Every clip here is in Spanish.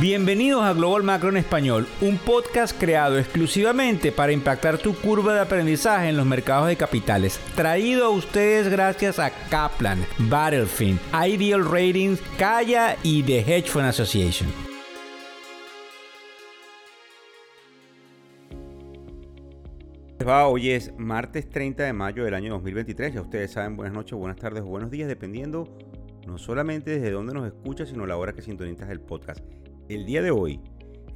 Bienvenidos a Global Macro en Español, un podcast creado exclusivamente para impactar tu curva de aprendizaje en los mercados de capitales. Traído a ustedes gracias a Kaplan, Battlefield, Ideal Ratings, Kaya y The Hedge Fund Association. Hoy es martes 30 de mayo del año 2023. Ya ustedes saben, buenas noches, buenas tardes o buenos días, dependiendo no solamente desde dónde nos escucha, sino la hora que sintonizas el podcast. El día de hoy,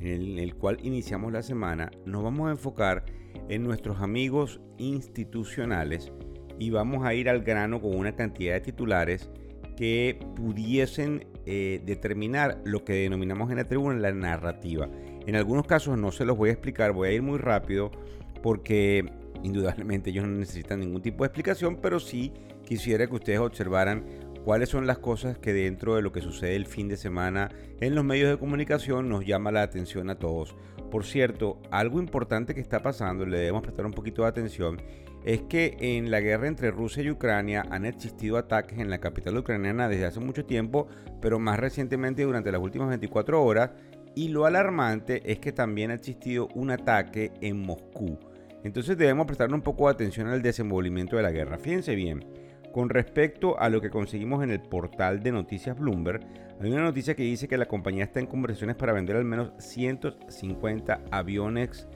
en el, cual iniciamos la semana, nos vamos a enfocar en nuestros amigos institucionales y vamos a ir al grano con una cantidad de titulares que pudiesen eh, determinar lo que denominamos en la tribuna la narrativa. En algunos casos no se los voy a explicar, voy a ir muy rápido porque indudablemente ellos no necesitan ningún tipo de explicación, pero sí quisiera que ustedes observaran cuáles son las cosas que dentro de lo que sucede el fin de semana en los medios de comunicación nos llama la atención a todos. Por cierto, algo importante que está pasando, le debemos prestar un poquito de atención, es que en la guerra entre Rusia y Ucrania han existido ataques en la capital ucraniana desde hace mucho tiempo, pero más recientemente durante las últimas 24 horas, y lo alarmante es que también ha existido un ataque en Moscú. Entonces debemos prestar un poco de atención al desenvolvimiento de la guerra. Fíjense bien, con respecto a lo que conseguimos en el portal de noticias Bloomberg, hay una noticia que dice que la compañía está en conversaciones para vender al menos 150 aviones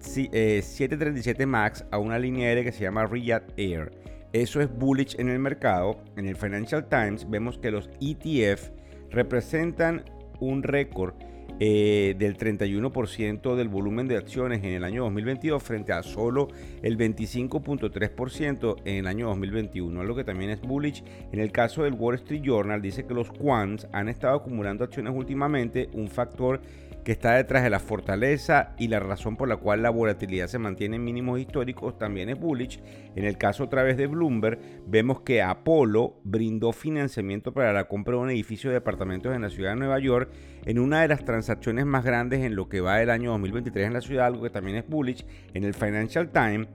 737 eh, MAX a una línea aérea que se llama Riyadh Air. Eso es bullish en el mercado. En el Financial Times vemos que los ETF representan un récord eh, del 31% del volumen de acciones en el año 2022 frente a solo el 25.3% en el año 2021, lo que también es bullish. En el caso del Wall Street Journal dice que los quants han estado acumulando acciones últimamente, un factor que está detrás de la fortaleza y la razón por la cual la volatilidad se mantiene en mínimos históricos también es bullish. En el caso otra vez de Bloomberg, vemos que Apollo brindó financiamiento para la compra de un edificio de departamentos en la ciudad de Nueva York en una de las transacciones más grandes en lo que va del año 2023 en la ciudad, algo que también es bullish. En el Financial Times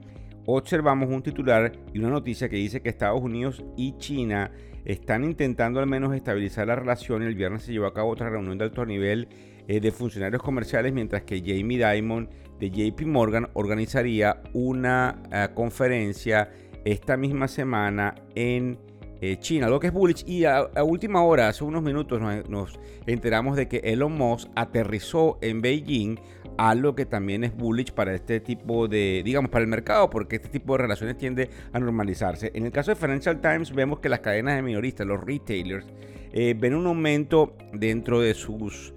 observamos un titular y una noticia que dice que Estados Unidos y China están intentando al menos estabilizar la relación. El viernes se llevó a cabo otra reunión de alto nivel eh, de funcionarios comerciales, mientras que Jamie Dimon de JP Morgan organizaría una eh, conferencia esta misma semana en eh, China, lo que es bullish. Y a, última hora, hace unos minutos, nos, enteramos de que Elon Musk aterrizó en Beijing, algo que también es bullish para este tipo de, digamos, para el mercado, porque este tipo de relaciones tiende a normalizarse. En el caso de Financial Times, vemos que las cadenas de minoristas, los retailers, ven un aumento dentro de sus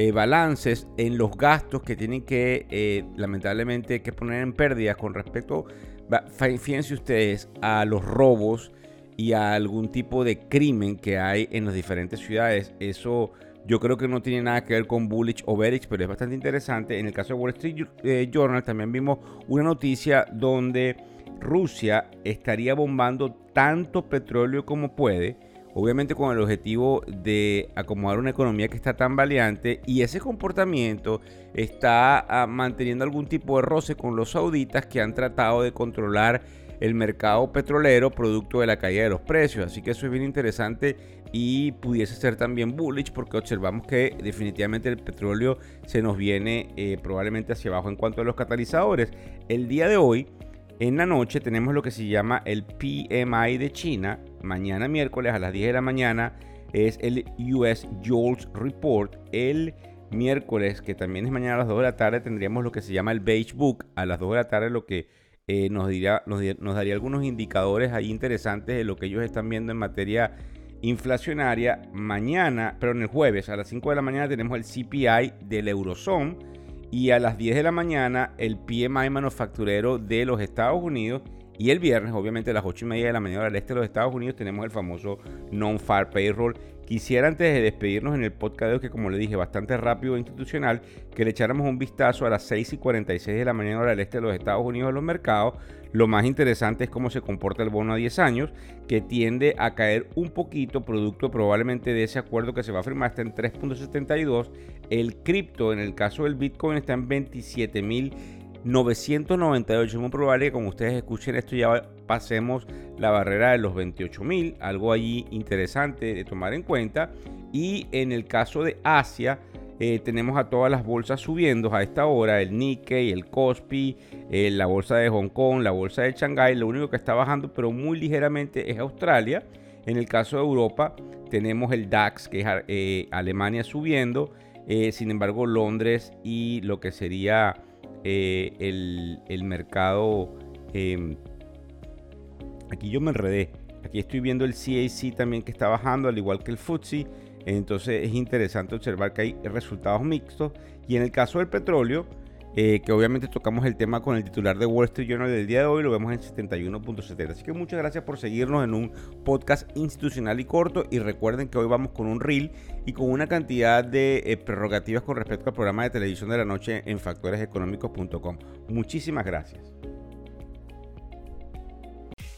eh, balances en los gastos que tienen que, eh, lamentablemente, que poner en pérdidas con respecto, fíjense ustedes, a los robos y a algún tipo de crimen que hay en las diferentes ciudades. Eso yo creo que no tiene nada que ver con bullish o bearish, pero es bastante interesante. En el caso de Wall Street eh, Journal también vimos una noticia donde Rusia estaría bombando tanto petróleo como puede obviamente con el objetivo de acomodar una economía que está tan valiente y ese comportamiento está ah, manteniendo algún tipo de roce con los sauditas que han tratado de controlar el mercado petrolero producto de la caída de los precios. Así que eso es bien interesante y pudiese ser también bullish porque observamos que definitivamente el petróleo se nos viene eh, probablemente hacia abajo en cuanto a los catalizadores. El día de hoy en la noche tenemos lo que se llama el PMI de China. Mañana miércoles a las 10 de la mañana es el US JOLTS Report. El miércoles, que también es mañana a las 2 de la tarde, tendríamos lo que se llama el Beige Book. A las 2 de la tarde lo que eh, nos, nos daría algunos indicadores ahí interesantes de lo que ellos están viendo en materia inflacionaria. Mañana, pero en el jueves a las 5 de la mañana tenemos el CPI del Eurozone y a las 10 de la mañana el PMI manufacturero de los Estados Unidos. Y el viernes, obviamente a las 8 y media de la mañana al este de los Estados Unidos, tenemos el famoso Non-Far Payroll. Quisiera antes de despedirnos en el podcast, que como le dije, bastante rápido e institucional, que le echáramos un vistazo a las 6 y 46 de la mañana al este de los Estados Unidos a los mercados lo más interesante es cómo se comporta el bono a 10 años, que tiende a caer un poquito, producto probablemente de ese acuerdo que se va a firmar, está en 3.72. El cripto, en el caso del Bitcoin, está en 27.998. Es muy probable que como ustedes escuchen esto ya pasemos la barrera de los 28.000, algo allí interesante de tomar en cuenta. Y en el caso de Asia, eh, tenemos a todas las bolsas subiendo a esta hora, el Nikkei, el Kospi, eh, la bolsa de Hong Kong, la bolsa de Shanghai, lo único que está bajando pero muy ligeramente es Australia. En el caso de Europa tenemos el DAX, que es eh, Alemania subiendo, sin embargo Londres y lo que sería el, el, mercado... Em, aquí yo me enredé, aquí estoy viendo el CAC también que está bajando, al igual que el FTSE. Entonces es interesante observar que hay resultados mixtos. Y en el caso del petróleo, eh, que obviamente tocamos el tema con el titular de Wall Street Journal del día de hoy, lo vemos en 71.70. Así que muchas gracias por seguirnos en un podcast institucional y corto. Y recuerden que hoy vamos con un reel y con una cantidad de eh, prerrogativas con respecto al programa de televisión de la noche en factoreseconómicos.com. Muchísimas gracias.